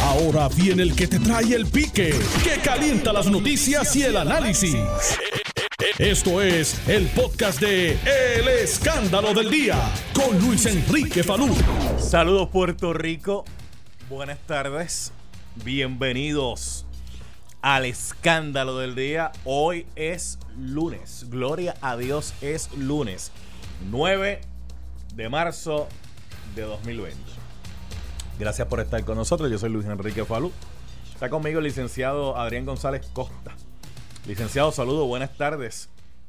Ahora viene el que te trae el pique, que calienta las noticias y el análisis. Esto es el podcast de El Escándalo del Día con Luis Enrique Falú. Saludos Puerto Rico, buenas tardes, bienvenidos al Escándalo del Día. Hoy es lunes, gloria a Dios es lunes, 9 de marzo de 2020. Gracias por estar con nosotros, yo soy Luis Enrique Falú. Está conmigo el licenciado Adrián González Costa. Licenciado, saludos, buenas tardes.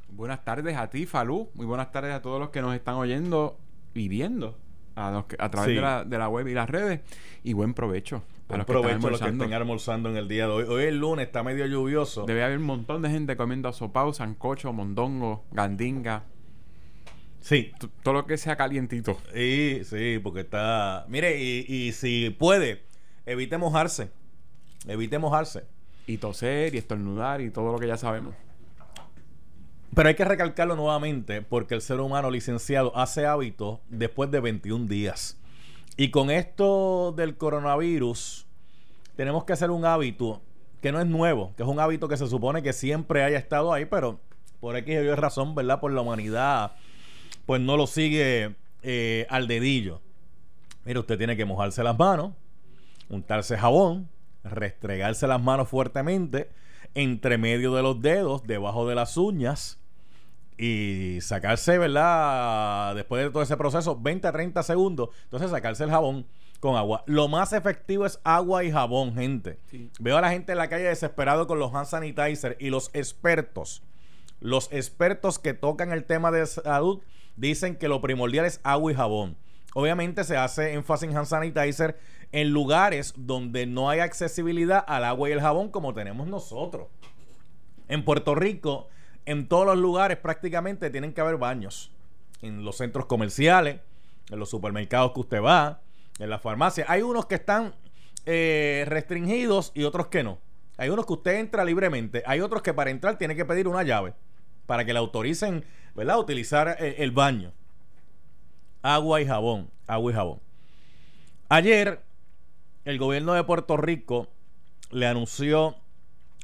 Buenas tardes a ti, Falú. Muy buenas tardes a todos los que nos están oyendo y viendo a, los que- a través Sí. de, la, de la web y las redes. Y buen provecho. a Buen los que provecho a los que estén almorzando en el día de hoy. Hoy es lunes, está medio lluvioso. Debe haber un montón de gente comiendo sopao, sancocho, mondongo, gandinga. Sí, Todo lo que sea calientito. Sí, sí, porque está. Mire, y, y si puede, evite mojarse. Evite mojarse. Y toser y estornudar y todo lo que ya sabemos. Pero hay que recalcarlo nuevamente porque el ser humano licenciado hace hábitos después de 21 días. Y con esto del coronavirus, tenemos que hacer un hábito que no es nuevo, que es un hábito que se supone que siempre haya estado ahí, pero por X Y razón, ¿verdad? Por la humanidad, pues no lo sigue eh, al dedillo. Mire, usted tiene que mojarse las manos, untarse jabón, restregarse las manos fuertemente entre medio de los dedos, debajo de las uñas y sacarse, ¿verdad? Después de todo ese proceso, 20 a 30 segundos, entonces sacarse el jabón con agua. Lo más efectivo es agua y jabón, gente. Sí. Veo a la gente en la calle desesperado con los hand sanitizer y los expertos, los expertos que tocan el tema de salud dicen que lo primordial es agua y jabón. Obviamente se hace énfasis en hand sanitizer en lugares donde no hay accesibilidad al agua y el jabón como tenemos nosotros. En Puerto Rico, en todos los lugares prácticamente tienen que haber baños. En los centros comerciales, en los supermercados que usted va, en las farmacias. Hay unos que están eh, restringidos y otros que no. Hay unos que usted entra libremente. Hay otros que para entrar tiene que pedir una llave para que le autoricen, ¿verdad? Utilizar eh, el baño. Agua y jabón. Agua y jabón. Ayer, el gobierno de Puerto Rico le anunció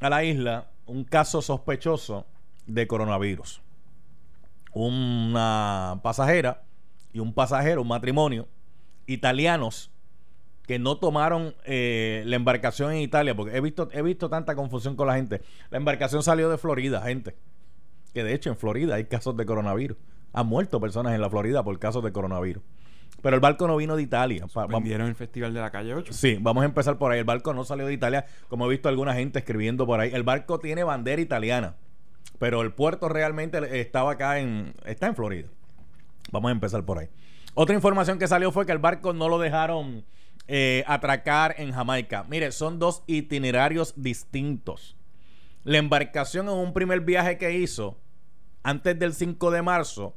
a la isla un caso sospechoso de coronavirus. Una pasajera y un pasajero, un matrimonio, italianos que no tomaron eh, la embarcación en Italia, porque he visto, he visto tanta confusión con la gente. La embarcación salió de Florida, gente. Que de hecho en Florida hay casos de coronavirus. Han muerto personas en la Florida por casos de coronavirus. Pero el barco no vino de Italia. Vendieron el festival de la calle 8. Sí, vamos a empezar por ahí. El barco no salió de Italia, como he visto alguna gente escribiendo por ahí. El barco tiene bandera italiana, pero el puerto realmente estaba acá en está en Florida. Vamos a empezar por ahí. Otra información que salió fue que el barco no lo dejaron eh, atracar en Jamaica. Mire, son dos itinerarios distintos. La embarcación en un primer viaje que hizo antes del 5 de marzo,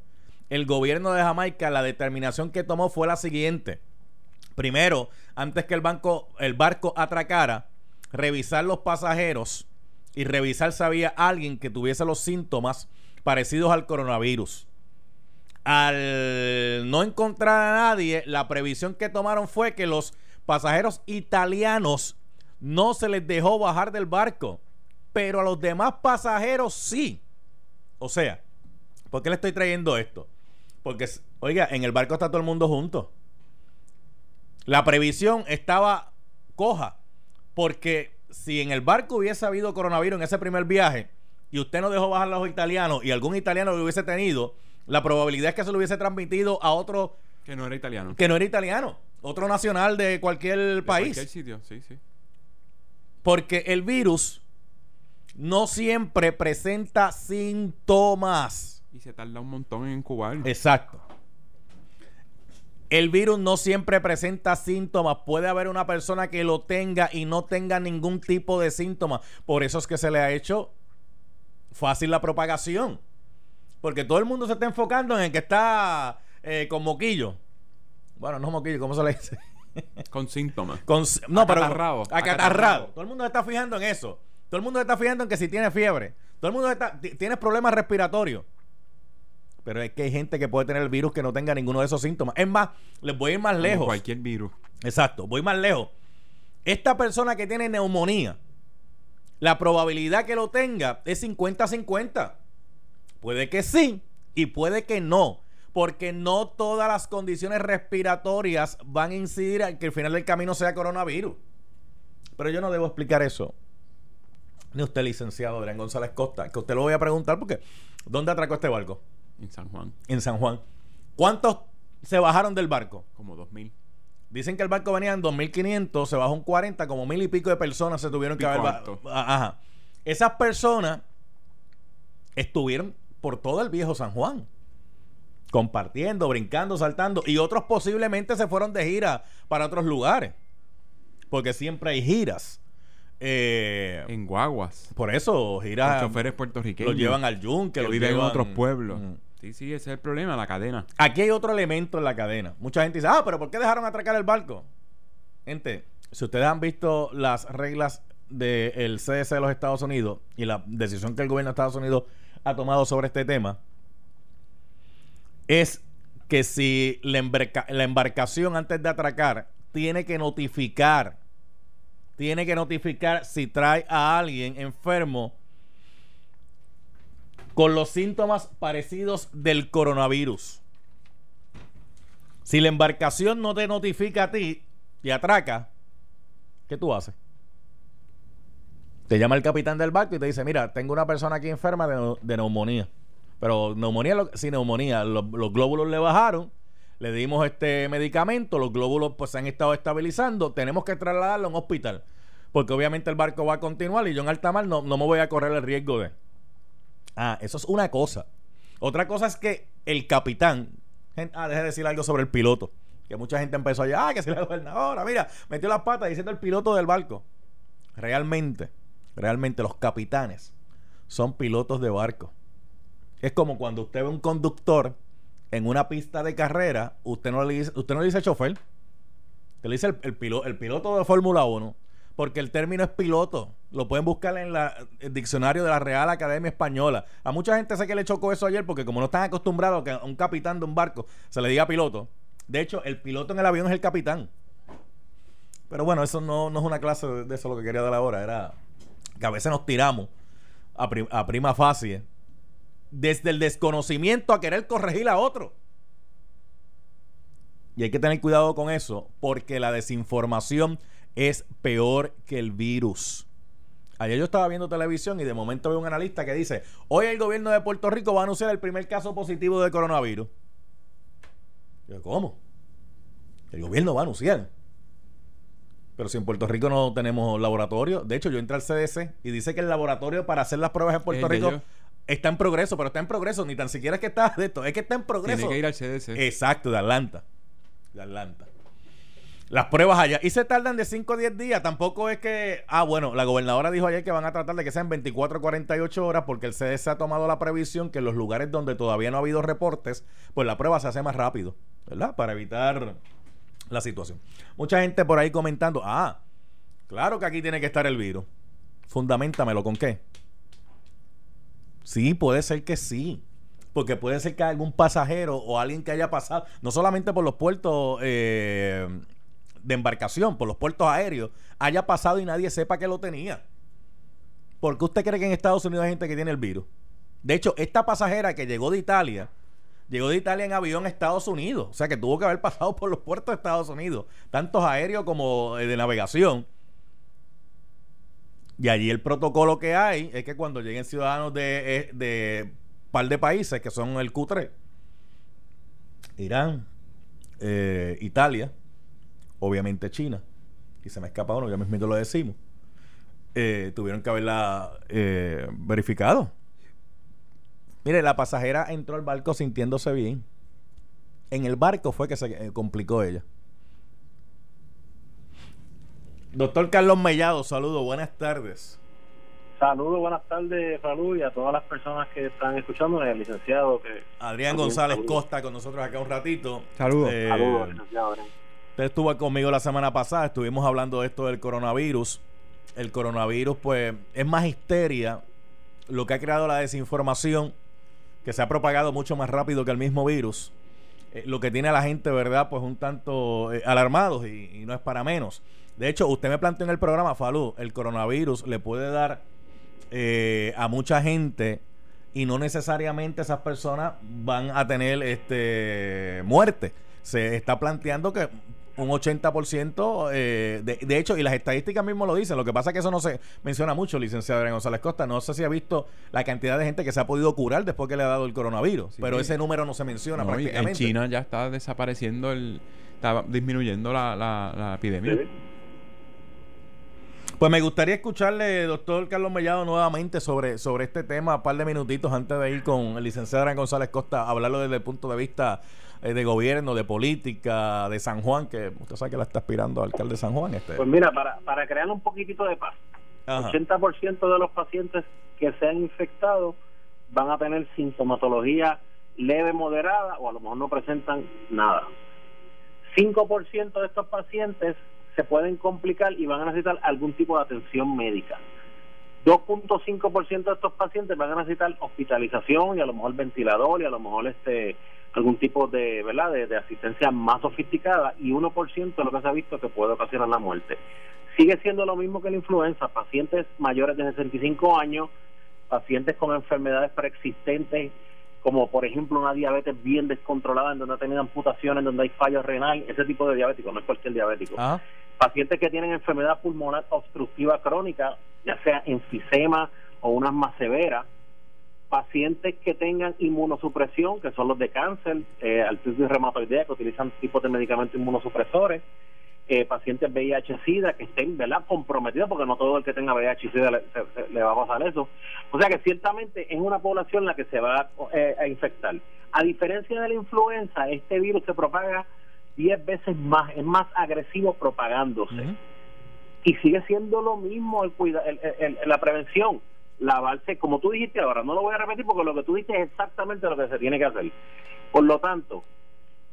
el gobierno de Jamaica, la determinación que tomó fue la siguiente. Primero, antes que el, banco, el barco atracara, revisar los pasajeros y revisar si había alguien que tuviese los síntomas parecidos al coronavirus. Al no encontrar a nadie, la previsión que tomaron fue que los pasajeros italianos no se les dejó bajar del barco, pero a los demás pasajeros sí. O sea, ¿por qué le estoy trayendo esto? Porque, oiga, en el barco está todo el mundo junto. La previsión estaba coja. Porque si en el barco hubiese habido coronavirus en ese primer viaje y usted no dejó bajar a los italianos y algún italiano lo hubiese tenido, la probabilidad es que se lo hubiese transmitido a otro Que no era italiano. que no era italiano, otro nacional de cualquier De país. cualquier sitio, sí, sí. Porque el virus no siempre presenta síntomas. Y se tarda un montón en incubar. Exacto. El virus no siempre presenta síntomas. Puede haber una persona que lo tenga y no tenga ningún tipo de síntomas. Por eso es que se le ha hecho fácil la propagación. Porque todo el mundo se está enfocando en el que está eh, con moquillo. Bueno, no moquillo, ¿cómo se le dice? Con síntomas. Con, no, pero acatarrado. Acatarrado. Todo el mundo se está fijando en eso. Todo el mundo se está fijando en que si tiene fiebre. Todo el mundo está, ti- tienes problemas respiratorios. Pero es que hay gente que puede tener el virus que no tenga ninguno de esos síntomas. Es más, les voy a ir más Como lejos. Cualquier virus. Exacto, voy más lejos. esta persona que tiene neumonía, la probabilidad que lo tenga es 50-50. Puede que sí y puede que no, porque no todas las condiciones respiratorias van a incidir en que el final del camino sea coronavirus. Pero yo no debo explicar eso. Ni usted, licenciado Adrián González Costa, que usted lo voy a preguntar porque ¿dónde atracó este barco? En San Juan. En San Juan. ¿Cuántos se bajaron del barco? Como 2000. Dicen que el barco venía en 2.500, se bajó un 40, como mil y pico de personas se tuvieron que haber bajado. Ajá. Esas personas estuvieron por todo el viejo San Juan, compartiendo, brincando, saltando, y otros posiblemente se fueron de gira para otros lugares, porque siempre hay giras. Eh, en guaguas. Por eso, giras. Los choferes puertorriqueños. Los llevan al yunque, que viven en otros pueblos. Sí, sí, ese es el problema, la cadena. Aquí hay otro elemento en la cadena. Mucha gente dice, ah, pero ¿por qué dejaron atracar el barco? Gente, si ustedes han visto las reglas del CDC de los Estados Unidos y la decisión que el gobierno de Estados Unidos ha tomado sobre este tema, es que si la, la embarcación antes de atracar tiene que notificar, tiene que notificar si trae a alguien enfermo con los síntomas parecidos del coronavirus. Si la embarcación no te notifica a ti y atraca, ¿qué tú haces? Te llama el capitán del barco y te dice, mira, tengo una persona aquí enferma de, neumonía. Pero neumonía, sin neumonía, los, glóbulos le bajaron, le dimos este medicamento, los glóbulos pues se han estado estabilizando, tenemos que trasladarlo a un hospital. Porque obviamente el barco va a continuar y yo en alta mar no, no me voy a correr el riesgo de... Ah, eso es una cosa. Otra cosa es que el capitán. ah, deje de decir algo sobre el piloto. Que mucha gente empezó allá, ah, que si la gobernadora, mira, metió las patas diciendo el piloto del barco. Realmente, realmente los capitanes son pilotos de barco. Es como cuando usted ve un conductor en una pista de carrera, usted no le dice, usted no le dice chofer. Usted le dice el, el, el piloto de Fórmula 1 porque el término es piloto. Lo pueden buscar en el diccionario de la Real Academia Española. A mucha gente sé que le chocó eso ayer porque como no están acostumbrados a que a un capitán de un barco se le diga piloto. De hecho, el piloto en el avión es el capitán. Pero bueno, eso no, es una clase de, eso lo que quería dar ahora. Era que a veces nos tiramos a, a prima facie desde el desconocimiento a querer corregir a otro. Y hay que tener cuidado con eso porque la desinformación es peor que el virus. Ayer yo estaba viendo televisión y de momento veo un analista que dice, hoy el gobierno de Puerto Rico va a anunciar el primer caso positivo de coronavirus. Yo, ¿cómo? El gobierno va a anunciar. Pero si en Puerto Rico no tenemos laboratorio, de hecho yo entré al CDC y dice que el laboratorio para hacer las pruebas en Puerto Rico está en progreso, pero está en progreso, ni tan siquiera es que está de esto, es que está en progreso. Tiene que ir al CDC. Exacto, de Atlanta. De Atlanta las pruebas allá. Y se tardan de 5 a 10 días. Tampoco es que. Ah, bueno, la gobernadora dijo ayer que van a tratar de que sean 24 o 48 horas porque el CDC ha tomado la previsión que en los lugares donde todavía no ha habido reportes, pues la prueba se hace más rápido, ¿verdad? Para evitar la situación. Mucha gente por ahí comentando, ah, claro que aquí tiene que estar el virus. Fundamentamelo con qué. Sí, puede ser que sí. Porque puede ser que algún pasajero o alguien que haya pasado, no solamente por los puertos eh, de embarcación por los puertos aéreos haya pasado y nadie sepa que lo tenía. ¿Por qué usted cree que en Estados Unidos hay gente que tiene el virus? De hecho, esta pasajera que llegó de Italia, llegó de Italia en avión a Estados Unidos. O sea que tuvo que haber pasado por los puertos de Estados Unidos, tantos aéreos como eh, de navegación. Y allí el protocolo que hay es que cuando lleguen ciudadanos de, eh, de par de países que son el Q3, Irán, eh, Italia, obviamente China, y se me escapa uno, ya mismo lo decimos, eh, tuvieron que haberla eh, verificado. Mire, la pasajera entró al barco sintiéndose bien. En el barco fue que se complicó ella. Doctor Carlos Mellado, saludo, buenas tardes. Saludos, buenas tardes, Raúl, y a todas las personas que están escuchando, el licenciado que... Adrián González Costa con nosotros acá un ratito. Saludos. saludos, licenciado Adrián. Usted estuvo conmigo la semana pasada, estuvimos hablando de esto del coronavirus. El coronavirus, pues, es más histeria, lo que ha creado la desinformación, que se ha propagado mucho más rápido que el mismo virus. Eh, lo que tiene a la gente, ¿verdad? Pues un tanto eh, alarmados y, no es para menos. De hecho, usted me planteó en el programa, Falú, el coronavirus le puede dar eh, a mucha gente y no necesariamente esas personas van a tener este muerte. Se está planteando que un 80%, eh, de, de hecho, y las estadísticas mismo lo dicen, lo que pasa es que eso no se menciona mucho, licenciado Adrián González Costa, no sé si ha visto la cantidad de gente que se ha podido curar después que le ha dado el coronavirus, Sí. pero ese número no se menciona No, prácticamente. en China ya está desapareciendo el. Está disminuyendo la, la, la epidemia. Sí. Pues me gustaría escucharle, doctor Carlos Mellado, nuevamente sobre, sobre este tema, un par de minutitos antes de ir con el licenciado Adrián González Costa, a hablarlo desde el punto de vista eh, de gobierno, de política, de San Juan, que usted sabe que la está aspirando alcalde de San Juan. Este. Pues mira, para, para crear un poquitito de paz, Ajá. 80% de los pacientes que sean infectados van a tener sintomatología leve, moderada o a lo mejor no presentan nada. 5% de estos pacientes se pueden complicar y van a necesitar algún tipo de atención médica. 2.5% de estos pacientes van a necesitar hospitalización y a lo mejor ventilador y a lo mejor este algún tipo de verdad de, asistencia más sofisticada y 1% de lo que se ha visto que puede ocasionar la muerte. Sigue siendo lo mismo que la influenza, pacientes mayores de 65 años, pacientes con enfermedades preexistentes como por ejemplo una diabetes bien descontrolada en donde ha tenido amputaciones, en donde hay fallo renal, ese tipo de diabético, no es cualquier diabético. Pacientes que tienen enfermedad pulmonar obstructiva crónica, ya sea enfisema o unas más severas, pacientes que tengan inmunosupresión, que son los de cáncer, eh, artritis reumatoidea, que utilizan tipos de medicamentos inmunosupresores, eh, pacientes VIH-Sida que estén ¿verdad? comprometidos, porque no todo el que tenga VIH-Sida le, se- le va a pasar eso. O sea que ciertamente es una población la que se va eh, a infectar. A diferencia de la influenza, este virus se propaga 10 veces más, es más agresivo propagándose. Y sigue siendo lo mismo el cuida el- el- el- la prevención lavarse como tú dijiste ahora no lo voy a repetir porque lo que tú dijiste es exactamente lo que se tiene que hacer. Por lo tanto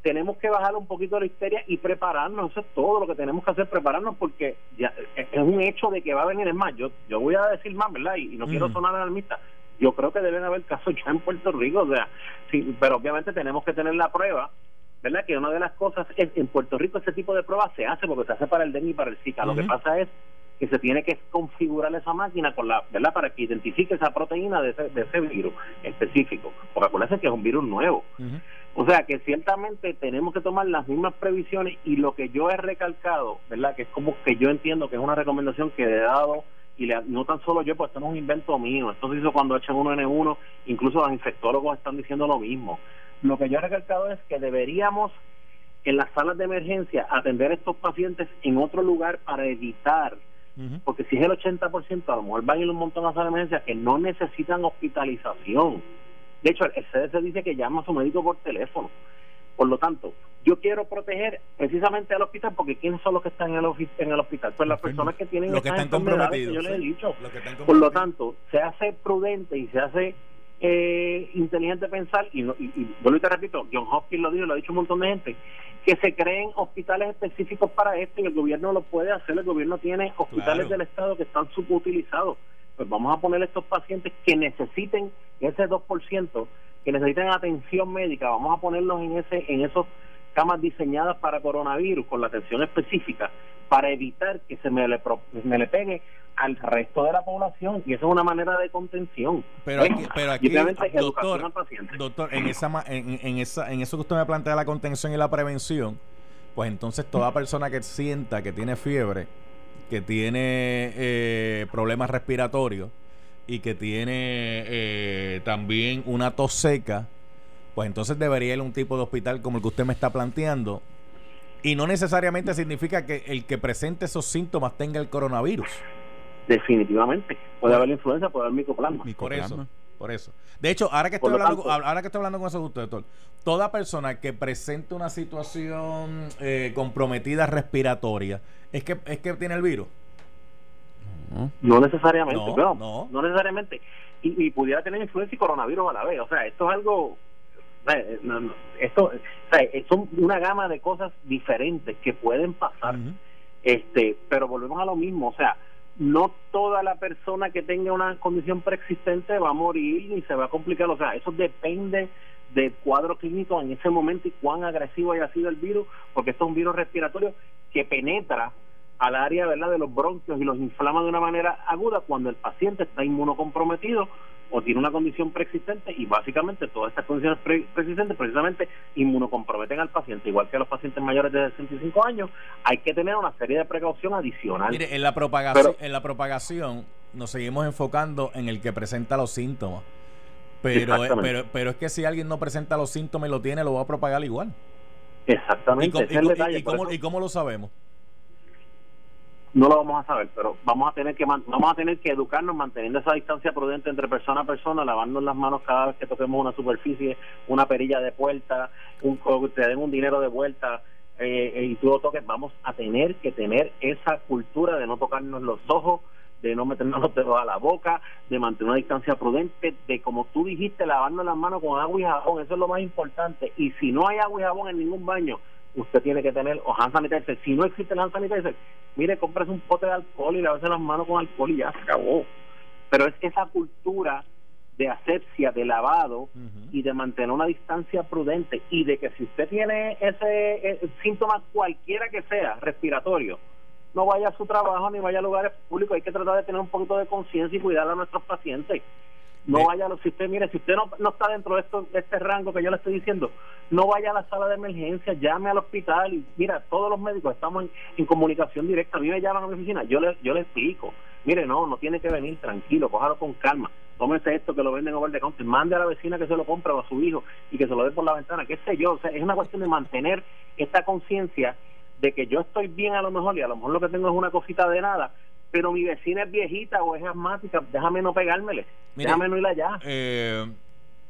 tenemos que bajar un poquito la histeria y prepararnos eso es todo lo que tenemos que hacer prepararnos porque ya es es un hecho de que va a venir es más yo yo voy a decir más verdad y, y no quiero sonar alarmista yo creo que deben haber casos ya en Puerto Rico o sea sí pero obviamente tenemos que tener la prueba ¿verdad? Que una de las cosas es, en Puerto Rico ese tipo de pruebas se hace porque se hace para el dengue y para el Zika. Lo que pasa es que se tiene que configurar esa máquina con la, ¿verdad? Para que identifique esa proteína de ese, de ese virus específico. Porque acuérdense que es un virus nuevo. O sea que ciertamente tenemos que tomar las mismas previsiones y lo que yo he recalcado, ¿verdad? Que es como que yo entiendo que es una recomendación que he dado y le- no tan solo yo, pues esto no es un invento mío, esto se hizo cuando H1N1, incluso los infectólogos están diciendo lo mismo. Lo que yo he recalcado es que deberíamos en las salas de emergencia atender a estos pacientes en otro lugar para evitar porque si es el 80%, a lo mejor van a ir un montón a salas de emergencia que no necesitan hospitalización. De hecho, el CDC dice que llama a su médico por teléfono. Por lo tanto, yo quiero proteger precisamente al hospital porque ¿quiénes son los que están en el, en el hospital? Pues las personas que tienen Los que están que comprometidos. yo les he dicho. Los que están Por lo tanto, se hace prudente y se hace eh, inteligente pensar, y, y, y vuelvo y te repito, John Hopkins lo dijo, lo ha dicho un montón de gente, que se creen hospitales específicos para esto y el gobierno lo puede hacer, el gobierno tiene hospitales Claro. del Estado que están subutilizados. Pues vamos a poner estos pacientes que necesiten ese 2%, que necesiten atención médica, vamos a ponerlos en ese en esos camas diseñadas para coronavirus con la atención específica para evitar que se me le, pro- me le pegue al resto de la población y eso es una manera de contención. Pero aquí, pero aquí doctor, al paciente. doctor, en esa, en, en esa, en eso que usted me plantea la contención y la prevención, pues entonces toda persona que sienta que tiene fiebre, que tiene eh, problemas respiratorios y que tiene eh, también una tos seca, pues entonces debería ir a un tipo de hospital como el que usted me está planteando. Y no necesariamente significa que el que presente esos síntomas tenga el coronavirus. Definitivamente. Puede haber influenza, puede haber micoplasma. Por Micoplasma. eso, por eso. De hecho, ahora que estoy lo hablando, tanto- ahora que estoy hablando con eso de usted, doctor, toda persona que presente una situación eh, comprometida respiratoria, es que es que tiene el virus. No. Necesariamente, No, no, no. no, necesariamente. Y, y pudiera tener influencia y coronavirus a la vez. O sea, esto es algo. Eh, esto o sea, eh, son una gama de cosas diferentes que pueden pasar. Este Pero volvemos a lo mismo. O sea, no toda la persona que tenga una condición preexistente va a morir ni se va a complicar. O sea, eso depende del cuadro clínico en ese momento y cuán agresivo haya sido el virus, porque esto es un virus respiratorio que penetra al área ¿verdad? de los bronquios y los inflama de una manera aguda cuando el paciente está inmunocomprometido o tiene una condición preexistente y básicamente todas estas condiciones preexistentes precisamente inmunocomprometen al paciente, igual que a los pacientes mayores de 65 años, hay que tener una serie de precaución adicional. Mire, en la propagación, en la propagación nos seguimos enfocando en el que presenta los síntomas. Pero, pero, pero es que si alguien no presenta los síntomas y lo tiene, lo va a propagar igual. Exactamente. ¿Y, cómo, lo sabemos? No lo vamos a saber, pero vamos a tener que vamos a tener que educarnos manteniendo esa distancia prudente entre persona a persona, lavarnos las manos cada vez que toquemos una superficie, una perilla de puerta, un te den un dinero de vuelta eh, y tú lo toques, vamos a tener que tener esa cultura de no tocarnos los ojos, de no meternos los dedos a la boca, de mantener una distancia prudente, de como tú dijiste, lavarnos las manos con agua y jabón, eso es lo más importante. Y si no hay agua y jabón en ningún baño, usted tiene que tener o hand sanitizer. Si no existe el hand sanitizer, mire, compres un pote de alcohol y lávese las manos con alcohol y ya se acabó. Pero es esa cultura de asepsia, de lavado y de mantener una distancia prudente y de que si usted tiene ese eh, síntoma cualquiera que sea respiratorio, no vaya a su trabajo ni vaya a lugares públicos. Hay que tratar de tener un poquito de conciencia y cuidar a nuestros pacientes. No vaya a si usted, mire, si usted no, no está dentro de, esto, de este rango que yo le estoy diciendo, no vaya a la sala de emergencia, llame al hospital y mira, todos los médicos estamos en, comunicación directa. A mí me llaman a mi oficina, yo le, yo le explico, mire, no, no tiene que venir, tranquilo, cójalo con calma, tómese esto que lo venden over the counter, mande a la vecina que se lo compre o a su hijo y que se lo dé por la ventana, qué sé yo, o sea, es una cuestión de mantener esta conciencia de que yo estoy bien a lo mejor y a lo mejor lo que tengo es una cosita de nada, pero mi vecina es viejita o es asmática, déjame no pegármele, déjame no ir allá. Eh,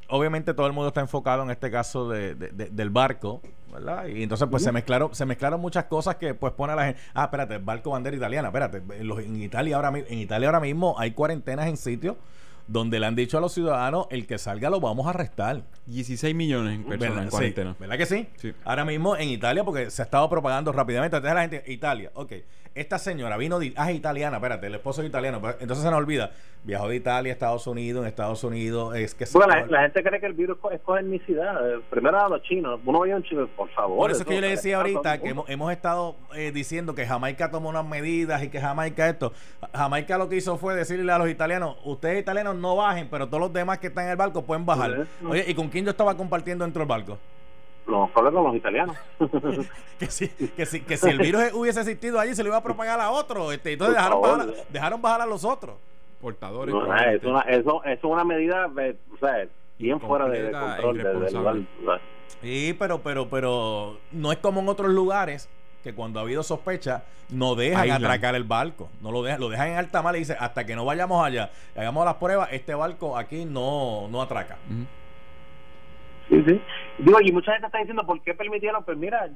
obviamente todo el mundo está enfocado en este caso de, del barco, ¿verdad? Y entonces pues se mezclaron se mezclaron muchas cosas que pues pone a la gente, ah, espérate, barco bandera italiana, espérate, en, en Italia ahora en Italia ahora mismo hay cuarentenas en sitios donde le han dicho a los ciudadanos, el que salga lo vamos a arrestar. 16 millones en personas en cuarentena. ¿Verdad que sí? Ahora mismo en Italia, porque se ha estado propagando rápidamente. Entonces la gente, Italia, ok. Esta señora vino, de, ah, es italiana, espérate, el esposo es italiano. Pues, entonces se nos olvida, viajó de Italia a Estados Unidos, en Estados Unidos, es que... Bueno, la, gente cree que el virus es cohernicidad. Primero a los chinos, uno veía un chino, por favor. Por eso es que yo le decía ahorita que hemos, hemos estado eh, diciendo que Jamaica tomó unas medidas y que Jamaica esto. Jamaica lo que hizo fue decirle a los italianos, ustedes italianos no bajen, pero todos los demás que están en el barco pueden bajar. Oye, ¿y con quién yo estaba compartiendo dentro del barco? Los los italianos. que, si, que, si, que si el virus hubiese existido allí, se lo iba a propagar a otro. Este, entonces dejaron bajar, dejaron bajar a los otros. Portadores. es una, eso, es una medida, o sea, bien fuera de, control del Sí, pero, pero, pero no es como en otros lugares que cuando ha habido sospecha no dejan atracar el barco, no lo dejan, lo dejan en alta mar y dicen hasta que no vayamos allá, hagamos las pruebas, este barco aquí no, no atraca. Sí. Digo, y mucha gente está diciendo, ¿por qué permitieron? Pues mira,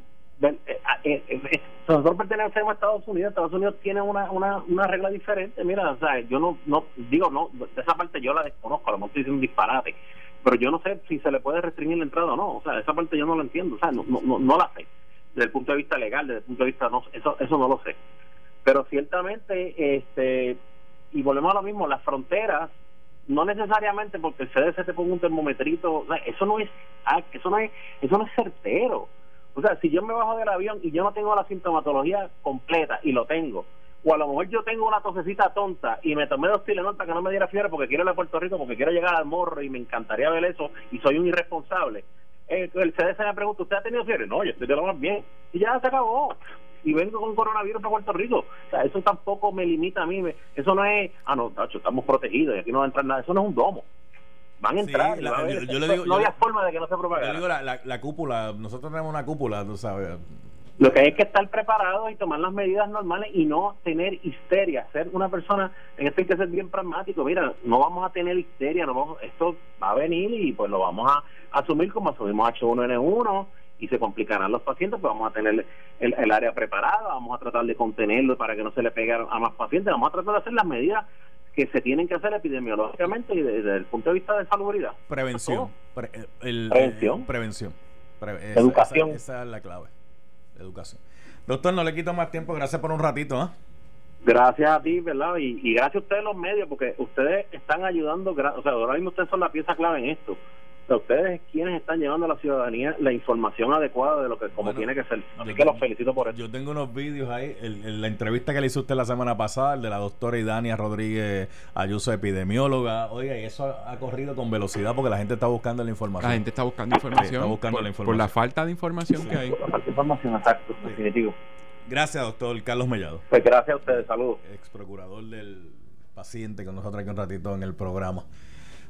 eh, eh, eh, nosotros pertenecemos a Estados Unidos, Estados Unidos tiene una, una, una regla diferente, mira, o sea, yo no, no, digo, no, de esa parte yo la desconozco, a lo mejor estoy diciendo un disparate, pero yo no sé si se le puede restringir la entrada o no, o sea, esa parte yo no la entiendo, o sea, no, no, no la sé desde el punto de vista legal, desde el punto de vista no, eso eso no lo sé. Pero ciertamente este y volvemos a lo mismo, las fronteras no necesariamente porque el CDC te ponga un termometrito, eso no es ah, eso no es eso no es certero. O sea, si yo me bajo del avión y yo no tengo la sintomatología completa y lo tengo, o a lo mejor yo tengo una tosecita tonta y me tomé dos Tylenol para que no me diera fiebre porque quiero ir a Puerto Rico, porque quiero llegar al morro y me encantaría ver eso y soy un irresponsable eh, el CDC me pregunta, ¿usted ha tenido fiebre? No, yo estoy de lo más bien. Y ya se acabó. Y vengo con coronavirus a Puerto Rico. O sea, eso tampoco me limita a mí. eso no es, ah, no, tacho, estamos protegidos y aquí no va a entrar nada. Eso no es un domo. Van a entrar. yo, le digo, no había forma de que no se propagara. Yo digo la, la, la cúpula, nosotros tenemos una cúpula, tú sabes lo que hay que estar preparado y tomar las medidas normales y no tener histeria. Ser una persona, en esto hay que ser bien pragmático. Mira, no vamos a tener histeria, no vamos, esto va a venir y pues lo vamos a asumir como asumimos H1N1 y se complicarán los pacientes, pues vamos a tener el, el, área preparada, vamos a tratar de contenerlo para que no se le pegue a más pacientes, vamos a tratar de hacer las medidas que se tienen que hacer epidemiológicamente y desde, el punto de vista de salubridad. Prevención. el, prevención. prevención. Educación. esa es la clave educación. Doctor, no le quito más tiempo, gracias por un ratito. ¿eh? Gracias a ti, ¿verdad? Y, gracias a ustedes los medios, porque ustedes están ayudando, o sea, ahora mismo ustedes son la pieza clave en esto. Ustedes quienes están llevando a la ciudadanía la información adecuada de lo que como Bueno, tiene que ser. Así yo que los tengo- felicito por eso. Yo tengo unos vídeos ahí, el- el- la entrevista que le hizo usted la semana pasada, el de la doctora Idania Rodríguez Ayuso, epidemióloga. Oiga, y eso ha, ha corrido con velocidad porque la gente está buscando la información. La gente está buscando información. está buscando por, la por información. la falta de información que hay. Falta información, exacto, definitivo. Gracias, doctor Carlos Mellado, Pues gracias a ustedes, saludos. ex procurador del paciente con nosotros aquí un ratito en el programa.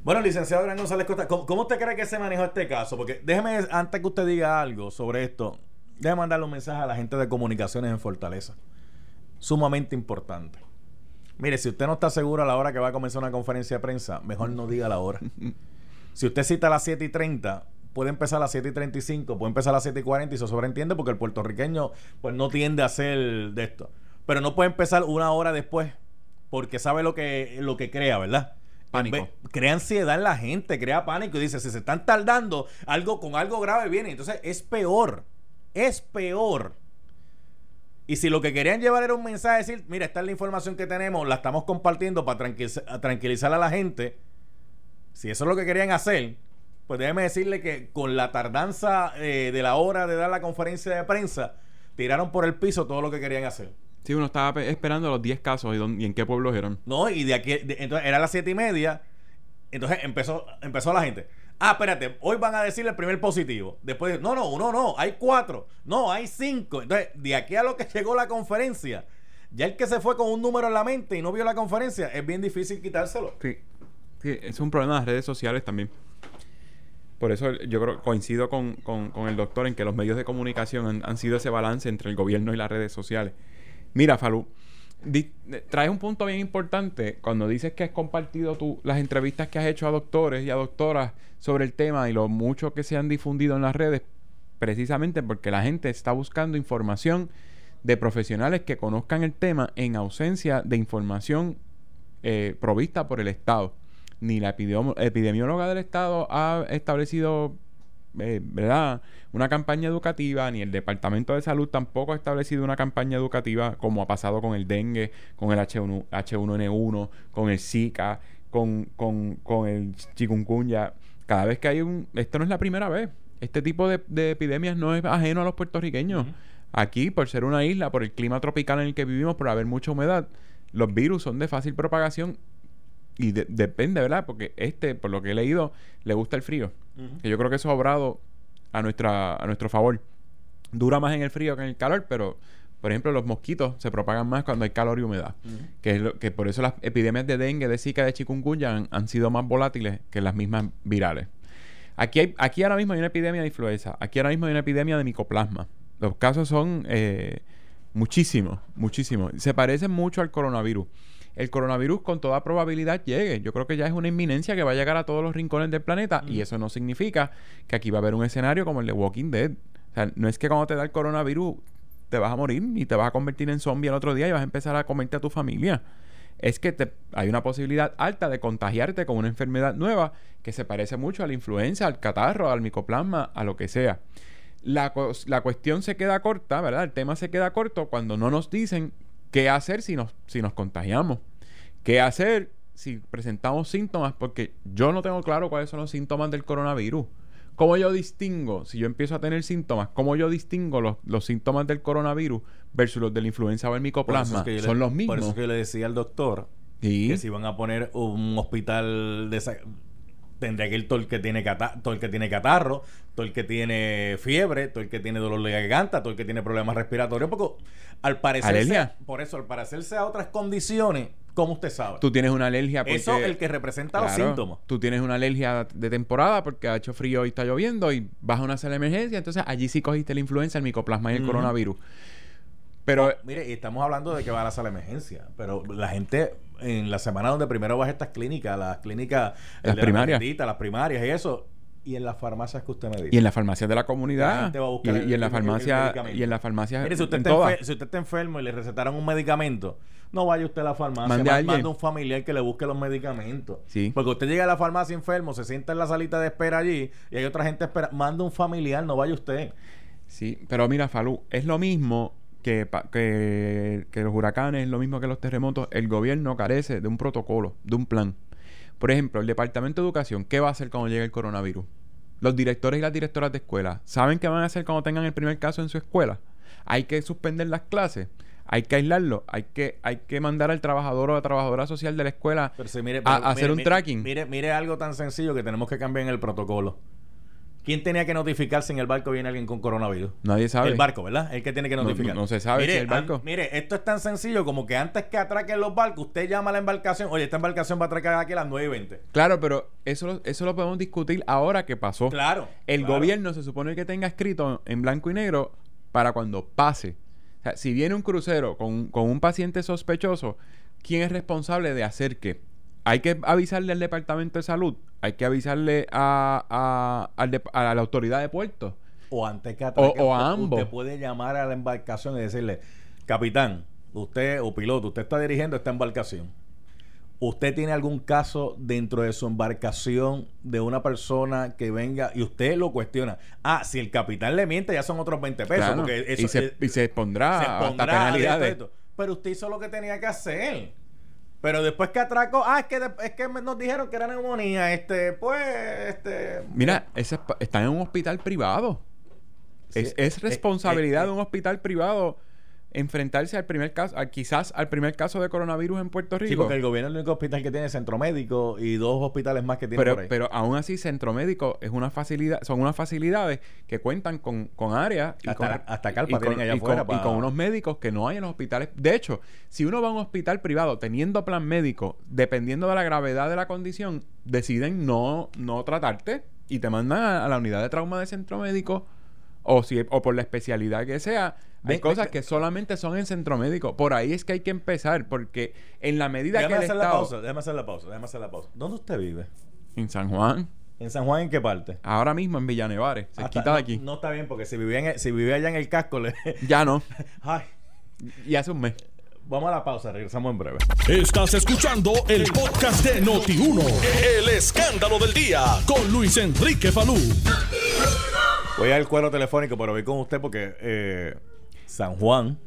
Bueno, licenciado Gran González Costa, ¿cómo, cómo usted cree que se manejó este caso? Porque déjeme, antes que usted diga algo sobre esto, déjeme mandarle un mensaje a la gente de comunicaciones en Fortaleza. Sumamente importante. Mire, si usted no está seguro a la hora que va a comenzar una conferencia de prensa, mejor no diga la hora. Si usted cita a las 7 y 30, puede empezar a las 7 y 35, puede empezar a las 7 y 40 y se sobreentiende porque el puertorriqueño pues no tiende a hacer de esto. Pero no puede empezar una hora después porque sabe lo que, lo que crea, ¿verdad? Crea ansiedad en la gente, crea pánico y dice, si se están tardando, algo con algo grave viene. Entonces es peor, es peor. Y si lo que querían llevar era un mensaje, decir, mira, esta es la información que tenemos, la estamos compartiendo para tranquilizar a la gente, si eso es lo que querían hacer, pues déjeme decirle que con la tardanza eh, de la hora de dar la conferencia de prensa, tiraron por el piso todo lo que querían hacer. Sí, uno estaba pe- esperando los 10 casos y, dónde- y en qué pueblos eran. No, y de aquí, de- entonces era las siete y media. Entonces empezó, empezó la gente. Ah, espérate, hoy van a decir el primer positivo. Después, no, no, uno no, hay cuatro. No, hay cinco. Entonces, de aquí a lo que llegó la conferencia, ya el que se fue con un número en la mente y no vio la conferencia, es bien difícil quitárselo. Sí. Sí, es un problema de las redes sociales también. Por eso yo creo coincido con, con- con el doctor en que los medios de comunicación han, han sido ese balance entre el gobierno y las redes sociales. Mira, Falú, di- traes un punto bien importante cuando dices que has compartido tú las entrevistas que has hecho a doctores y a doctoras sobre el tema y lo mucho que se han difundido en las redes, precisamente porque la gente está buscando información de profesionales que conozcan el tema en ausencia de información eh, provista por el Estado. Ni la epidemióloga del Estado ha establecido, eh, ¿verdad?, una campaña educativa, ni el Departamento de Salud tampoco ha establecido una campaña educativa como ha pasado con el dengue, con el H1, H1N1, con el Zika, con, con, con el chikungunya. Cada vez que hay un... Esto no es la primera vez. Este tipo de, de epidemias no es ajeno a los puertorriqueños. Aquí, por ser una isla, por el clima tropical en el que vivimos, por haber mucha humedad, los virus son de fácil propagación y de- depende, ¿verdad? Porque este, por lo que he leído, le gusta el frío. Que yo creo que eso ha obrado a, nuestra, a nuestro favor. Dura más en el frío que en el calor, pero, por ejemplo, los mosquitos se propagan más cuando hay calor y humedad. que, es lo, que por eso las epidemias de dengue, de zika, de chikungunya han, han sido más volátiles que las mismas virales. Aquí, hay, aquí ahora mismo hay una epidemia de influenza. Aquí ahora mismo hay una epidemia de micoplasma. Los casos son eh, muchísimos, muchísimos. Se parecen mucho al coronavirus. El coronavirus con toda probabilidad llegue. Yo creo que ya es una inminencia que va a llegar a todos los rincones del planeta y eso no significa que aquí va a haber un escenario como el de Walking Dead. O sea, no es que cuando te da el coronavirus te vas a morir y te vas a convertir en zombie el otro día y vas a empezar a comerte a tu familia. Es que te- hay una posibilidad alta de contagiarte con una enfermedad nueva que se parece mucho a la influenza, al catarro, al micoplasma, a lo que sea. La, la cuestión se queda corta, ¿verdad? El tema se queda corto cuando no nos dicen qué hacer si nos, si nos contagiamos. ¿Qué hacer si presentamos síntomas? Porque yo no tengo claro cuáles son los síntomas del coronavirus. ¿Cómo yo distingo, si yo empiezo a tener síntomas, cómo yo distingo los, los síntomas del coronavirus versus los de la influenza o el Por eso micoplasma? es que yo le- son los Por mismos. eso es que le decía al doctor Sí. que si van a poner un hospital de esa- tendría que ir todo el que tiene cata- todo el que tiene catarro, todo el que tiene fiebre, todo el que tiene dolor de garganta, todo el que tiene problemas respiratorios, porque al parecer por eso al parecerse a otras condiciones, como usted sabe. Tú tienes una alergia porque... eso el que representa los síntomas. Tú tienes una alergia de temporada porque ha hecho frío y está lloviendo y vas a una sala de emergencia, entonces allí sí cogiste la influenza, el micoplasma y el coronavirus. Pero Mire, y estamos hablando de que va a la sala de emergencia, pero la gente en la semana donde primero vas a estas clínicas, las clínicas Las la primarias. las primarias y eso, y en las farmacias que usted me dice. y en las farmacias de la comunidad gente va a y, buscar el- y en la farmacia y en las farmacias Mire, si usted, en está si usted está enfermo y le recetaron un medicamento, no vaya usted a la farmacia, Mande a ma- alguien. mande un familiar que le busque los medicamentos. Sí. Porque usted llega a la farmacia enfermo, se sienta en la salita de espera allí y hay otra gente espera, mande un familiar, no vaya usted. Sí, pero mira, Falú, es lo mismo que, que, que los huracanes, es lo mismo que los terremotos. El gobierno carece de un protocolo, de un plan. Por ejemplo, el Departamento de Educación, ¿qué va a hacer cuando llegue el coronavirus? Los directores y las directoras de escuela saben qué van a hacer cuando tengan el primer caso en su escuela. Hay que suspender las clases. Hay que aislarlo, hay que, hay que mandar al trabajador o a la trabajadora social de la escuela mire, a, hacer un mire, tracking. Mire, mire algo tan sencillo que tenemos que cambiar en el protocolo. ¿Quién tenía que notificar si en el barco viene alguien con coronavirus? Nadie sabe. El barco, ¿verdad? El que tiene que No- notificar. no- no se sabe mire, si el barco. an- mire, esto es tan sencillo como que antes que atraquen los barcos, usted llama a la embarcación. Oye, esta embarcación va a atracar aquí a las 9 y 20. Claro, pero eso, lo- eso lo podemos discutir ahora que pasó. Claro. El claro. gobierno se supone que tenga escrito en blanco y negro para cuando pase. O sea, si viene un crucero con, con un paciente sospechoso, ¿quién es responsable de hacer qué? Hay que avisarle al Departamento de Salud, hay que avisarle a, a- de- a la autoridad de puerto. O antes que O- o a ambos. Usted puede llamar a la embarcación y decirle, capitán, usted o piloto, usted está dirigiendo esta embarcación. ¿Usted tiene algún caso dentro de su embarcación de una persona que venga y usted lo cuestiona? Ah, si el capitán le miente, ya son otros 20 pesos. Claro, Porque eso, y, se, eh, y se hasta penalidades. Pero usted hizo lo que tenía que hacer. Pero después que atracó, ah, es que, de- es que me- nos dijeron que era neumonía. Este, pues, este. Mira, ese es pa- está en un hospital privado. Sí, es, es eh, responsabilidad eh, de un hospital privado enfrentarse al primer caso, a- quizás al primer caso de coronavirus en Puerto Rico. Sí, porque el gobierno es el único hospital que tiene centro médico y dos hospitales más que tiene pero, por ahí. pero aún así, Centro Médico es una facilidad, son unas facilidades que cuentan con, con áreas y Hasta- con, hasta calpa y allá con unos médicos que no hay en los hospitales. De hecho, si uno va a un hospital privado teniendo plan médico, dependiendo de la gravedad de la condición, deciden no, no tratarte y te mandan a, a la unidad de trauma de centro médico o si o por la especialidad que sea. Hay Ven, cosas ven, que solamente son en centro médico. Por ahí es que hay que empezar, porque en la medida déjame que el hacer la Estado... pausa, déjame hacer la pausa, déjame hacer la pausa. ¿Dónde usted vive? En San Juan, ¿En San Juan en qué parte? ahora mismo en Villanevares, se Hasta- quita de no- aquí. No, está bien, porque si vivía, en el- si vivía allá en el casco, le... Ya no. Ay, Y hace un mes. Vamos a la pausa, regresamos en breve. Estás escuchando el podcast de Noti1. El escándalo del día con Luis Enrique Falú. Voy al cuero telefónico, pero voy con usted porque eh, San Juan,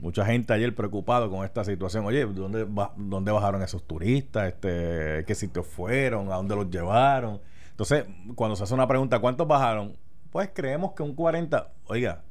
mucha gente ayer preocupado con esta situación. Oye, ¿dónde, dónde bajaron esos turistas? Este, ¿Qué sitios fueron? ¿A dónde los llevaron? Entonces, cuando se hace una pregunta, ¿cuántos bajaron? Pues creemos que un 40. Oiga,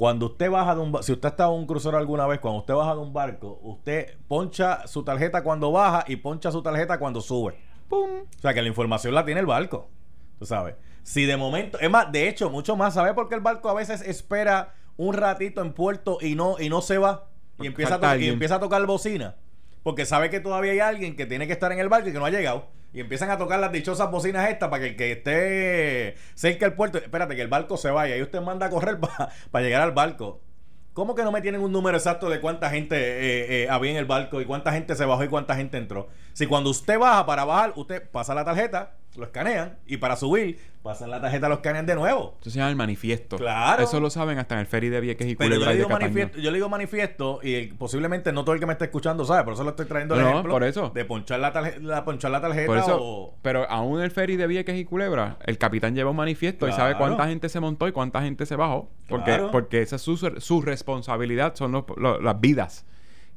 cuando usted baja de un ba- si usted ha estado en un crucero alguna vez, cuando usted baja de un barco, usted poncha su tarjeta cuando baja y poncha su tarjeta cuando sube. ¡Pum! O sea que la información la tiene el barco. Tú sabes. Si de momento, es más, de hecho, mucho más, ¿sabe por qué el barco a veces espera un ratito en puerto y no, y no se va? Y empieza, a y empieza a tocar bocina. Porque sabe que todavía hay alguien que tiene que estar en el barco y que no ha llegado. Y empiezan a tocar las dichosas bocinas estas para que el que esté cerca del puerto, espérate, que el barco se vaya. Y usted manda a correr para llegar al barco. ¿Cómo que no me tienen un número exacto de cuánta gente eh, eh, había en el barco y cuánta gente se bajó y cuánta gente entró? Si cuando usted baja para bajar, usted pasa la tarjeta, lo escanean y para subir, pasan la tarjeta, lo escanean de nuevo. Eso se llama el manifiesto. Claro. Eso lo saben hasta en el ferry de Vieques y Pero yo Culebra le, de digo manifiesto, yo le digo manifiesto y el- posiblemente no todo el que me esté escuchando sabe, por eso lo estoy trayendo el No, ejemplo por eso. de ponchar la, tarje- la- ponchar la tarjeta Por eso, o... pero aún en el ferry de Vieques y Culebra, el capitán lleva un manifiesto y sabe cuánta gente se montó y cuánta gente se bajó. Porque, Claro. porque esa es su, su responsabilidad, son los- lo- las vidas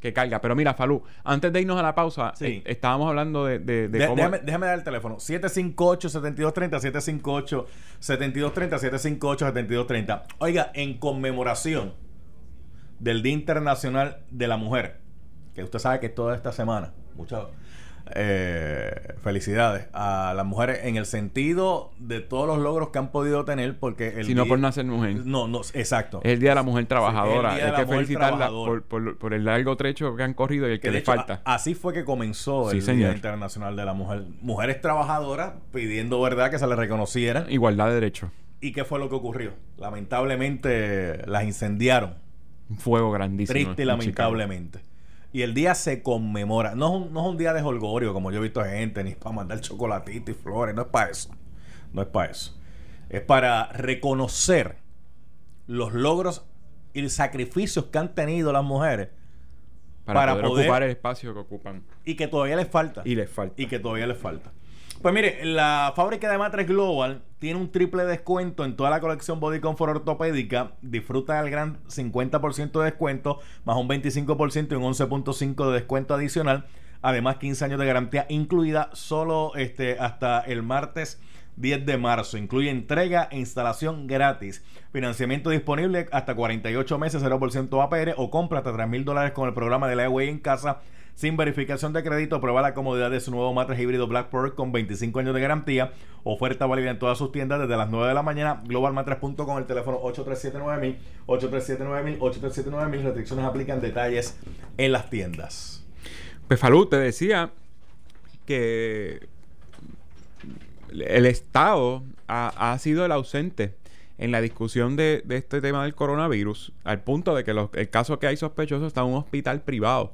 que carga. Pero mira, Falú, antes de irnos a la pausa, Sí. eh, estábamos hablando de, de, de De- cómo... déjame, déjame dar el teléfono. 758-7230, 758-7230, 758-7230. Oiga, en conmemoración del Día Internacional de la Mujer, que usted sabe que es toda esta semana, muchas eh, felicidades a las mujeres en el sentido de todos los logros que han podido tener, porque el Si no día- por nacer mujer. No, no, exacto. Es el Día de la Mujer Trabajadora. Sí, Día Hay que felicitarla por, por- por el largo trecho que han corrido y el que, Que le hecho, falta. así fue que comenzó Sí, el señor. Día Internacional de la Mujer. Mujeres trabajadoras pidiendo, ¿verdad?, que se les reconociera. Igualdad de derechos. ¿Y qué fue lo que ocurrió? Lamentablemente las incendiaron. Un fuego grandísimo. Triste y en lamentablemente. Y el día se conmemora. No es, un, no es un día de holgorio, como yo he visto gente, ni para mandar chocolatito y flores. No es para eso. No es para eso. Es para reconocer los logros y los sacrificios que han tenido las mujeres para poder, poder- ocupar el espacio que ocupan. y que todavía les falta. Y les falta. y que todavía les falta. Pues mire, la fábrica de Matres Global tiene un triple descuento en toda la colección Body Comfort ortopédica. Disfruta del gran 50% de descuento, más un 25% y un 11.5% de descuento adicional. Además, 15 años de garantía incluida solo este, hasta el martes 10 de marzo. Incluye entrega e instalación gratis. Financiamiento disponible hasta 48 meses, 0% APR o compra hasta 3 mil dólares con el programa de la e en casa sin verificación de crédito. Prueba la comodidad de su nuevo matres híbrido Black Pearl con 25 años de garantía. Oferta válida en todas sus tiendas desde las 9 de la mañana. Globalmatres.com, el teléfono 8379000, 8379000, 8379000. Restricciones aplican detalles en las tiendas. Pues Falú, te decía que el Estado ha, sido el ausente en la discusión de, este tema del coronavirus, al punto de que el caso que hay sospechoso está en un hospital privado.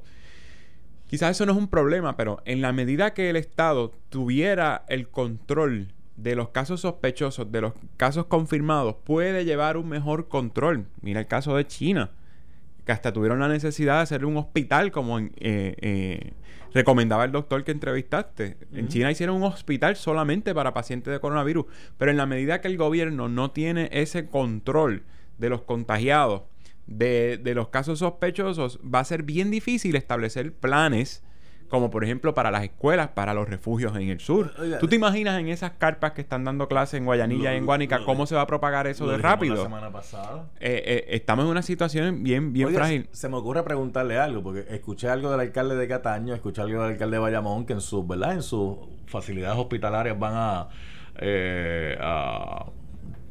Quizás eso no es un problema, pero en la medida que el Estado tuviera el control de los casos sospechosos, de los casos confirmados, puede llevar un mejor control. Mira el caso de China, que hasta tuvieron la necesidad de hacer un hospital como eh, eh, recomendaba el doctor que entrevistaste. En China hicieron un hospital solamente para pacientes de coronavirus, pero en la medida que el gobierno no tiene ese control de los contagiados, de, los casos sospechosos, va a ser bien difícil establecer planes como por ejemplo para las escuelas, para los refugios en el sur. ¿Tú te imaginas en esas carpas que están dando clases en Guayanilla y en Guánica cómo se va a propagar eso de rápido? La semana pasada. Eh, eh, estamos en una situación bien, bien frágil. Se, me ocurre preguntarle algo, porque escuché algo del alcalde de Cataño, escuché algo del alcalde de Bayamón, que en sus, ¿verdad? En sus facilidades hospitalarias van a, eh, a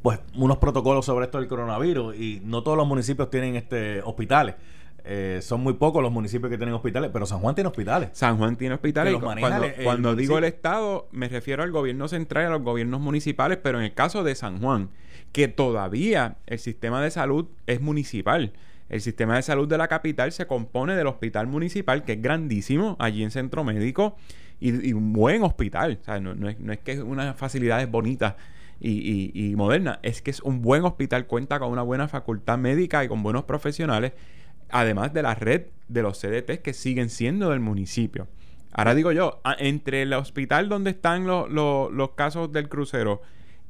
pues unos protocolos sobre esto del coronavirus y no todos los municipios tienen este hospitales. Eh, son muy pocos los municipios que tienen hospitales, pero San Juan tiene hospitales. San Juan tiene hospitales. cuando, digo el Estado, me refiero al gobierno central y a los gobiernos municipales, pero en el caso de San Juan, que todavía el sistema de salud es municipal. El sistema de salud de la capital se compone del hospital municipal, que es grandísimo, allí en Centro Médico, y, un buen hospital. O sea, no, no, es, no es que unas facilidades bonitas y, moderna. Es que es un buen hospital, cuenta con una buena facultad médica y con buenos profesionales, además de la red de los CDT que siguen siendo del municipio. Ahora digo yo, entre el hospital donde están los casos del crucero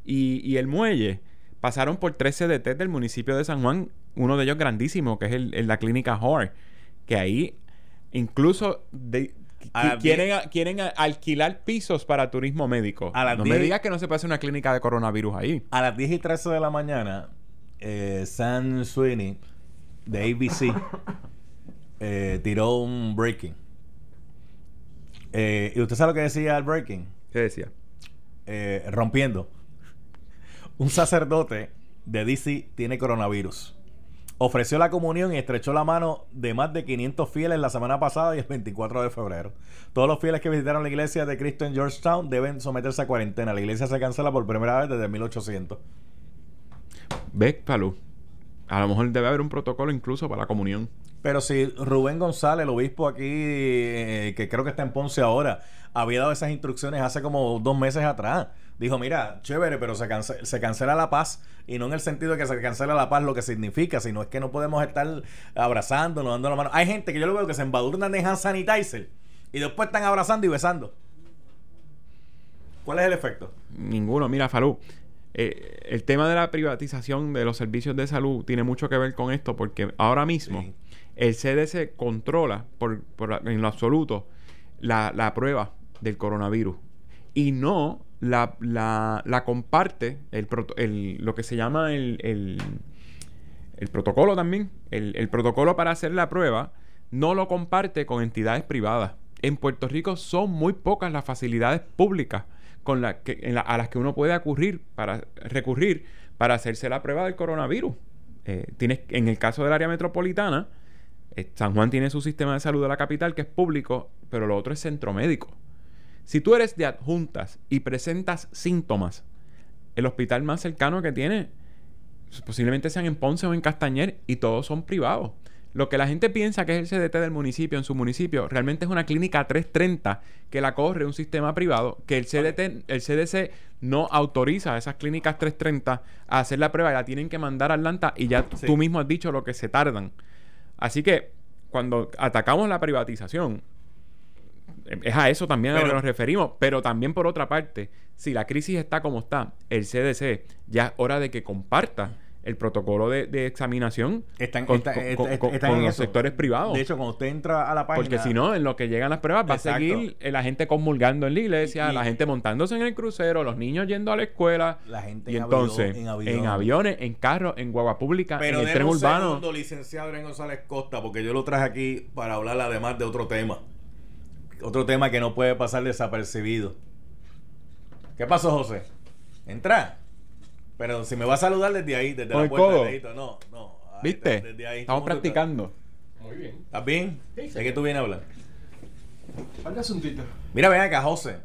y, el muelle, pasaron por tres CDT del municipio de San Juan, uno de ellos grandísimo, que es el, la clínica Hor, que ahí incluso de, quieren, quieren alquilar pisos para turismo médico. no me digas que no se puede hacer una clínica de coronavirus ahí. A las 10 y 13 de la mañana, eh, Sam Sweeney de ABC eh, tiró un breaking. Eh, ¿Y usted sabe lo que decía el breaking? ¿Qué decía? rompiendo. Un sacerdote de DC tiene coronavirus ofreció la comunión y estrechó la mano de más de 500 fieles la semana pasada y el 24 de febrero. Todos los fieles que visitaron la iglesia de Cristo en Georgetown deben someterse a cuarentena. La iglesia se cancela por primera vez desde 1800. Ve, Palú. A lo mejor debe haber un protocolo incluso para la comunión. Pero si Rubén González, el obispo aquí, eh, que creo que está en Ponce ahora, había dado esas instrucciones hace como dos meses atrás dijo, mira, chévere, pero se, se cancela la paz y no en el sentido de que se cancela la paz lo que significa, sino es que no podemos estar abrazándonos, dando la mano. Hay gente que yo lo veo que se embadurnan de hand sanitizer y después están abrazando y besando. ¿Cuál es el efecto? Ninguno. Mira, Falú, eh, el tema de la privatización de los servicios de salud tiene mucho que ver con esto porque ahora mismo el CDC controla por, en lo absoluto la, la prueba del coronavirus y no la, la, la comparte el, el, lo que se llama el, el, protocolo también. El, protocolo para hacer la prueba no lo comparte con entidades privadas. En Puerto Rico son muy pocas las facilidades públicas con la que, a las que uno puede para, recurrir para hacerse la prueba del coronavirus. Eh, tienes, en el caso del área metropolitana, eh, San Juan tiene su sistema de salud de la capital que es público, pero lo otro es centro médico. Si tú eres de adjuntas y presentas síntomas, el hospital más cercano que tiene posiblemente sean en Ponce o en Castañer y todos son privados. Lo que la gente piensa que es el CDT del municipio en su municipio realmente es una clínica 330 que la corre un sistema privado que el CDT, el CDC no autoriza a esas clínicas 330 a hacer la prueba y la tienen que mandar a Atlanta y ya tú mismo has dicho lo que se tardan. Así que cuando atacamos la privatización, es a eso también a lo que nos referimos. Pero también por otra parte, si la crisis está como está, el CDC ya es hora de que comparta el protocolo de, de examinación Están- con, está- está- con- está- con en los eso. sectores privados. De hecho, cuando usted entra a la página. porque si no, en lo que llegan las pruebas va a seguir la gente comulgando en la iglesia, Y- la gente montándose en el crucero, los niños yendo a la escuela. La gente y en entonces, avión- en avión. aviones, en carros, en guagua pública, Pero en el tren un urbano. segundo, licenciado Adrián González Costa, porque yo lo traje aquí para hablar además de otro tema. Otro tema que no puede pasar desapercibido. ¿Qué pasó, José? Entra. Pero si me va a saludar desde ahí, desde la el puerta codo. de dedito. No, no. ahí ¿Viste? desde ahí. Estamos practicando. Muy bien. ¿Estás bien? ¿De qué tú vienes a hablar? ¿Cuál asuntito? Mira, ven acá, José.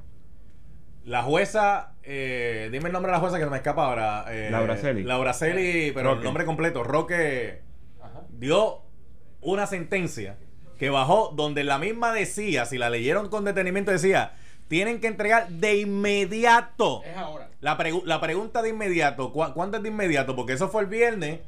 La jueza, eh, dime el nombre de la jueza que se me escapa ahora. Eh, Laura Celi. Laura Celi, pero el nombre completo. Roque Ajá. dio una sentencia que bajó donde la misma decía, si la leyeron con detenimiento, decía, tienen que entregar de inmediato. Es ahora. La, pregu- la pregunta de inmediato, ¿cu- ¿cuánto es de inmediato? Porque eso fue el viernes,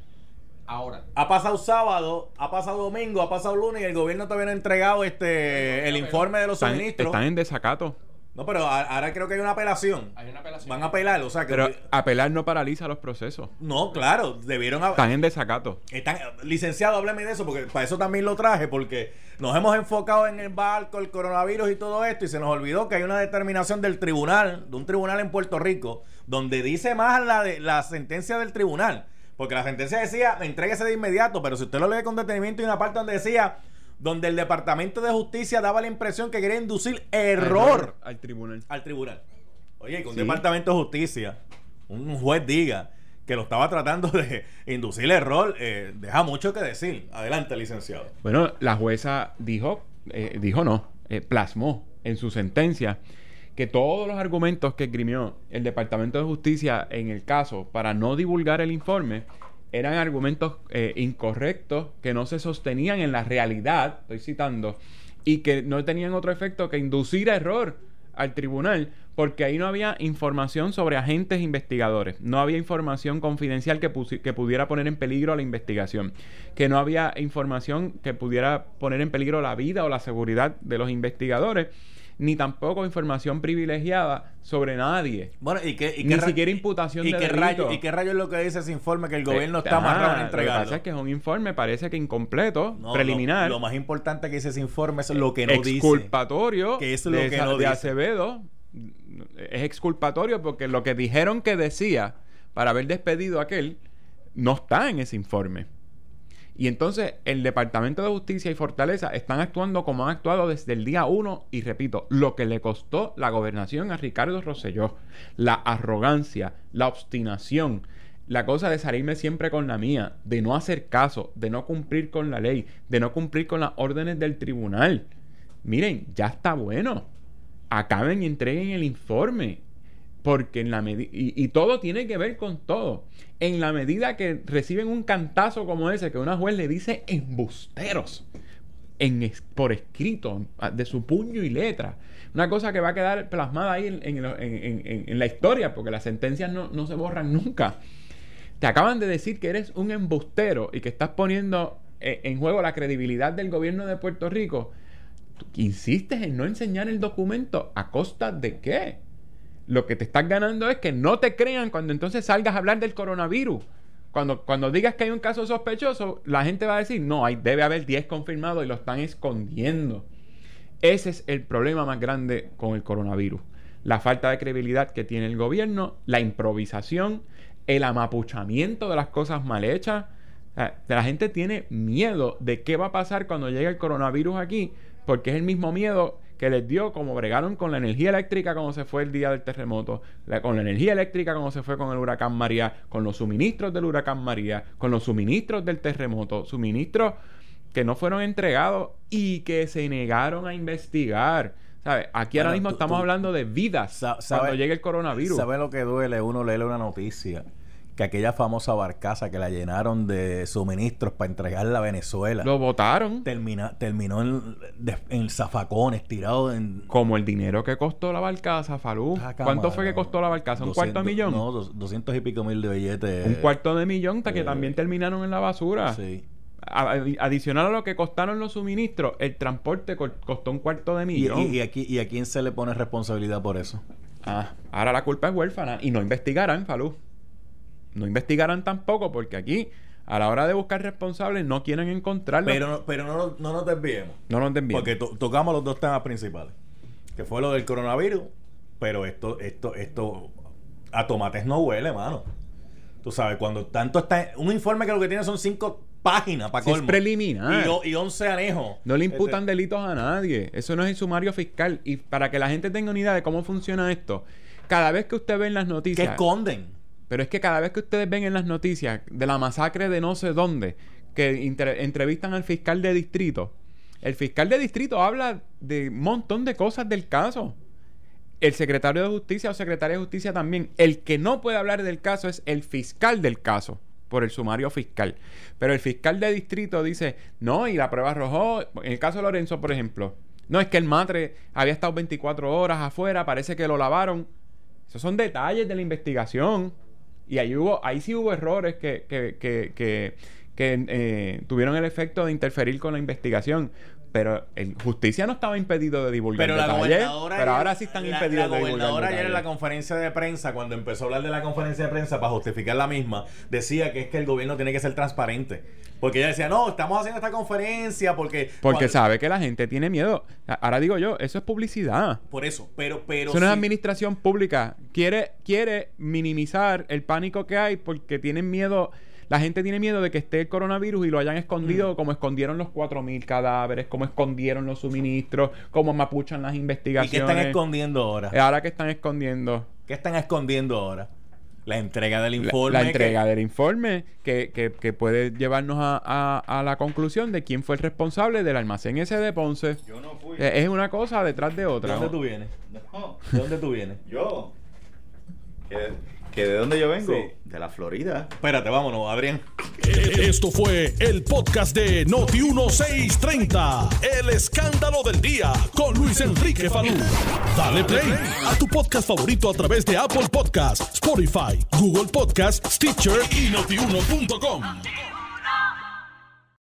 Ahora. ha pasado sábado, ha pasado domingo, ha pasado lunes y el gobierno todavía no ha entregado este el informe de los Están, suministros. están en desacato. No, pero ahora creo que hay una apelación. Hay una apelación. Van a apelar, o sea que... Pero apelar no paraliza los procesos. no, claro, debieron... a- Están en desacato. Están, licenciado, háblame de eso, porque para eso también lo traje, porque nos hemos enfocado en el barco, el coronavirus y todo esto, y se nos olvidó que hay una determinación del tribunal, de un tribunal en Puerto Rico, donde dice más la, de, la sentencia del tribunal. Porque la sentencia decía, entréguese de inmediato, pero si usted lo lee con detenimiento, hay una parte donde decía, donde el Departamento de Justicia daba la impresión que quería inducir error al tribunal. al tribunal. Oye, que un Sí. departamento de justicia, un juez diga que lo estaba tratando de inducir error, eh, deja mucho que decir. Adelante, licenciado. Bueno, la jueza dijo, eh, dijo no, eh, plasmó en su sentencia que todos los argumentos que esgrimió el Departamento de Justicia en el caso para no divulgar el informe eran argumentos eh, incorrectos que no se sostenían en la realidad, estoy citando, y que no tenían otro efecto que inducir error al tribunal, porque ahí no había información sobre agentes investigadores, no había información confidencial que, pudiera poner en peligro la investigación, que no había información que pudiera poner en peligro la vida o la seguridad de los investigadores, ni tampoco información privilegiada sobre nadie. Bueno, ¿y qué, y Ni siquiera imputación y de qué rayo, ¿Y qué rayo es lo que dice ese informe que el gobierno Eh, está amarrado en Lo que entregarlo? pasa es que es un informe, parece que incompleto, No, preliminar. Lo, lo más importante que dice ese informe es lo que no dice. exculpatorio Que es lo de, que no de dice. Acevedo es exculpatorio porque lo que dijeron que decía para haber despedido a aquel no está en ese informe. Y entonces el Departamento de Justicia y Fortaleza están actuando como han actuado desde el día uno y repito, lo que le costó la gobernación a Ricardo Rosselló, la arrogancia, la obstinación, la cosa de salirme siempre con la mía, de no hacer caso, de no cumplir con la ley, de no cumplir con las órdenes del tribunal. Miren, ya está bueno. Acaben y entreguen el informe. Porque en la medida. Y, y todo tiene que ver con todo. En la medida que reciben un cantazo como ese, que una juez le dice embusteros. Por escrito, de su puño y letra. Una cosa que va a quedar plasmada ahí en la historia, porque las sentencias no, no se borran nunca. Te acaban de decir que eres un embustero y que estás poniendo eh, en juego la credibilidad del gobierno de Puerto Rico. Tú insistes en no enseñar el documento. ¿A costa de qué? Lo que te estás ganando es que no te crean cuando entonces salgas a hablar del coronavirus. Cuando, cuando digas que hay un caso sospechoso, la gente va a decir, no, hay, debe haber 10 confirmados y lo están escondiendo. Ese es el problema más grande con el coronavirus. La falta de credibilidad que tiene el gobierno, la improvisación, el amapuchamiento de las cosas mal hechas. La gente tiene miedo de qué va a pasar cuando llegue el coronavirus aquí, porque es el mismo miedo que les dio como bregaron con la energía eléctrica cuando se fue el día del terremoto, la- con la energía eléctrica cuando se fue con el huracán María, con los suministros del huracán María, con los suministros del terremoto, suministros que no fueron entregados y que se negaron a investigar. ¿Sabes? Aquí ahora mismo tú- estamos tú- hablando de vidas Sa- sabe- cuando llegue el coronavirus. ¿Sabe lo que duele? Uno leerle una noticia que aquella famosa barcaza que la llenaron de suministros para entregarla a Venezuela Lo votaron termina, terminó en, de- en zafacones, tirado en... como el dinero que costó la barcaza, Falú. Ah, ¿Cuánto fue que costó la barcaza? ¿Un 200 cuarto de millón? No, dos- 200 y pico mil de billetes. Un cuarto de millón hasta que eh, también terminaron en la basura. Sí. A- adicional a lo que costaron los suministros, el transporte co- costó un cuarto de Y, millón. y- y aquí, ¿Y a quién se le pone responsabilidad por eso? Ah, ahora la culpa es huérfana y no investigarán, Falú. No investigaran tampoco, porque aquí, a la hora de buscar responsables, no quieren encontrarlo. Pero, no- pero no, no nos desviemos. no nos bien. Porque to- tocamos los dos temas principales. Que fue lo del coronavirus. Pero esto, esto, esto a tomates no huele, mano. Tú sabes, cuando tanto está. Un informe que lo que tiene son cinco páginas para Si es preliminar. Y, y 11 anejos. No le imputan Este, delitos a nadie. Eso no es el sumario fiscal. Y para que la gente tenga una idea de cómo funciona esto, cada vez que usted ve en las que noticias. esconden. Pero es que cada vez que ustedes ven en las noticias de la masacre de no sé dónde, que entrevistan al fiscal de distrito, el fiscal de distrito habla de un montón de cosas del caso. El secretario de justicia o secretaria de justicia también. El que no puede hablar del caso es el fiscal del caso, por el sumario fiscal. Pero el fiscal de distrito dice, no, y la prueba arrojó, en el caso de Lorenzo, por ejemplo, no es que el matre había estado 24 horas afuera, parece que lo lavaron. Esos son detalles de la investigación. Y ahí hubo, ahí sí hubo errores que, que, que, que, eh, tuvieron el efecto de interferir con la investigación. Pero el justicia no estaba impedido de divulgar Pero la detalles. gobernadora. pero ahora sí están la- impedidos La de divulgar gobernadora ayer en la conferencia de prensa, cuando empezó a hablar de la conferencia de prensa para justificar la misma, decía que es que el gobierno tiene que ser transparente. Porque ella decía, no, estamos haciendo esta conferencia porque. Porque cuando- sabe que la gente tiene miedo. Ahora digo yo, eso es publicidad. Por eso, pero. pero Eso no es sí- administración pública. Quiere, quiere minimizar el pánico que hay porque tienen miedo. La gente tiene miedo de que esté el coronavirus y lo hayan escondido Mm. como escondieron los 4.000 cadáveres, como escondieron los suministros, como mapuchan las ¿Y qué investigaciones. están escondiendo ahora? Eh, Ahora que están escondiendo ¿Qué están escondiendo ahora? La entrega del informe. la, que- entrega del informe que, que- que puede llevarnos a, a- a la conclusión de quién fue el responsable del almacén ese de Ponce. Yo no fui. Eh, Es una cosa detrás de ¿De otra. dónde ¿no? tú vienes? No. ¿De dónde tú vienes? Yo. ¿Que, que de dónde yo vengo? Sí. De la Florida. Espérate, vámonos, Adrián. Esto fue el podcast de Noti 1630. El escándalo del día con Luis Enrique Falú. Dale play a tu podcast favorito a través de Apple Podcasts, Spotify, Google Podcasts, Stitcher y notiuno.com.